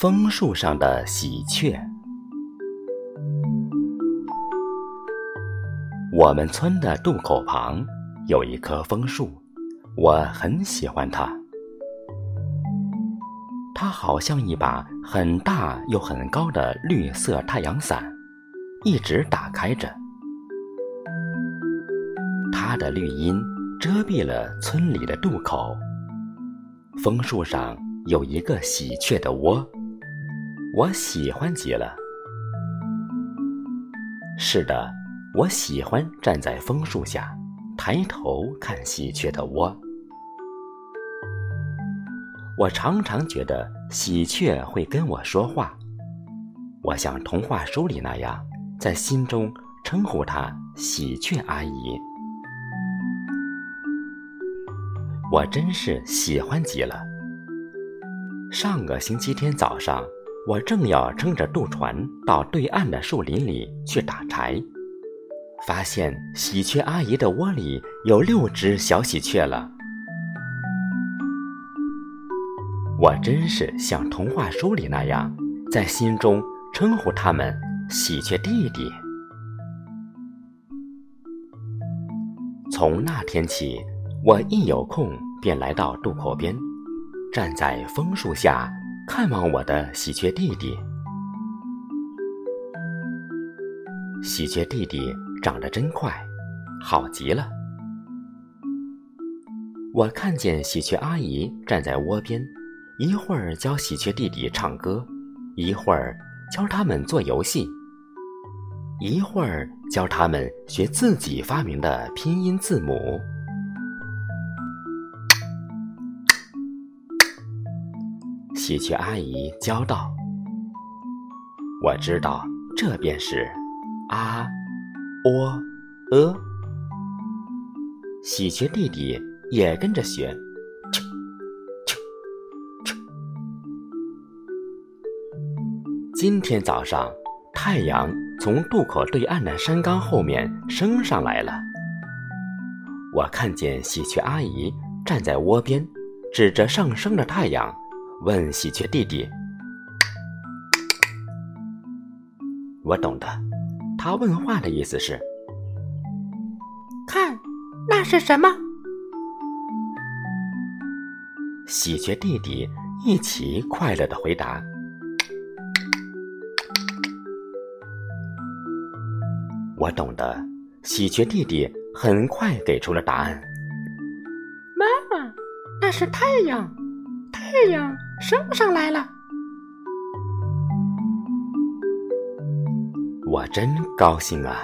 枫树上的喜鹊。我们村的渡口旁有一棵枫树，我很喜欢它。它好像一把很大又很高的绿色太阳伞，一直打开着。它的绿荫遮蔽了村里的渡口。枫树上有一个喜鹊的窝，我喜欢极了。是的，我喜欢站在枫树下，抬头看喜鹊的窝。我常常觉得喜鹊会跟我说话，我像童话书里那样，在心中称呼它“喜鹊阿姨”。我真是喜欢极了。上个星期天早上，我正要撑着渡船到对岸的树林里去打柴，发现喜鹊阿姨的窝里有六只小喜鹊了。我真是像童话书里那样，在心中称呼他们“喜鹊弟弟”。从那天起。我一有空便来到渡口边，站在枫树下看望我的喜鹊弟弟。喜鹊弟弟长得真快，好极了。我看见喜鹊阿姨站在窝边，一会儿教喜鹊弟弟唱歌，一会儿教他们做游戏，一会儿教他们学自己发明的拼音字母。喜鹊阿姨教道：“我知道，这便是啊，喔，呃。”喜鹊弟弟也跟着学，啾，啾，啾。今天早上，太阳从渡口对岸的山岗后面升上来了。我看见喜鹊阿姨站在窝边，指着上升的太阳。问喜鹊弟弟：“我懂得，他问话的意思是，看，那是什么？”喜鹊弟弟一起快乐的回答：“我懂得。”喜鹊弟弟很快给出了答案：“妈妈，那是太阳，太阳。”升上来了，我真高兴啊！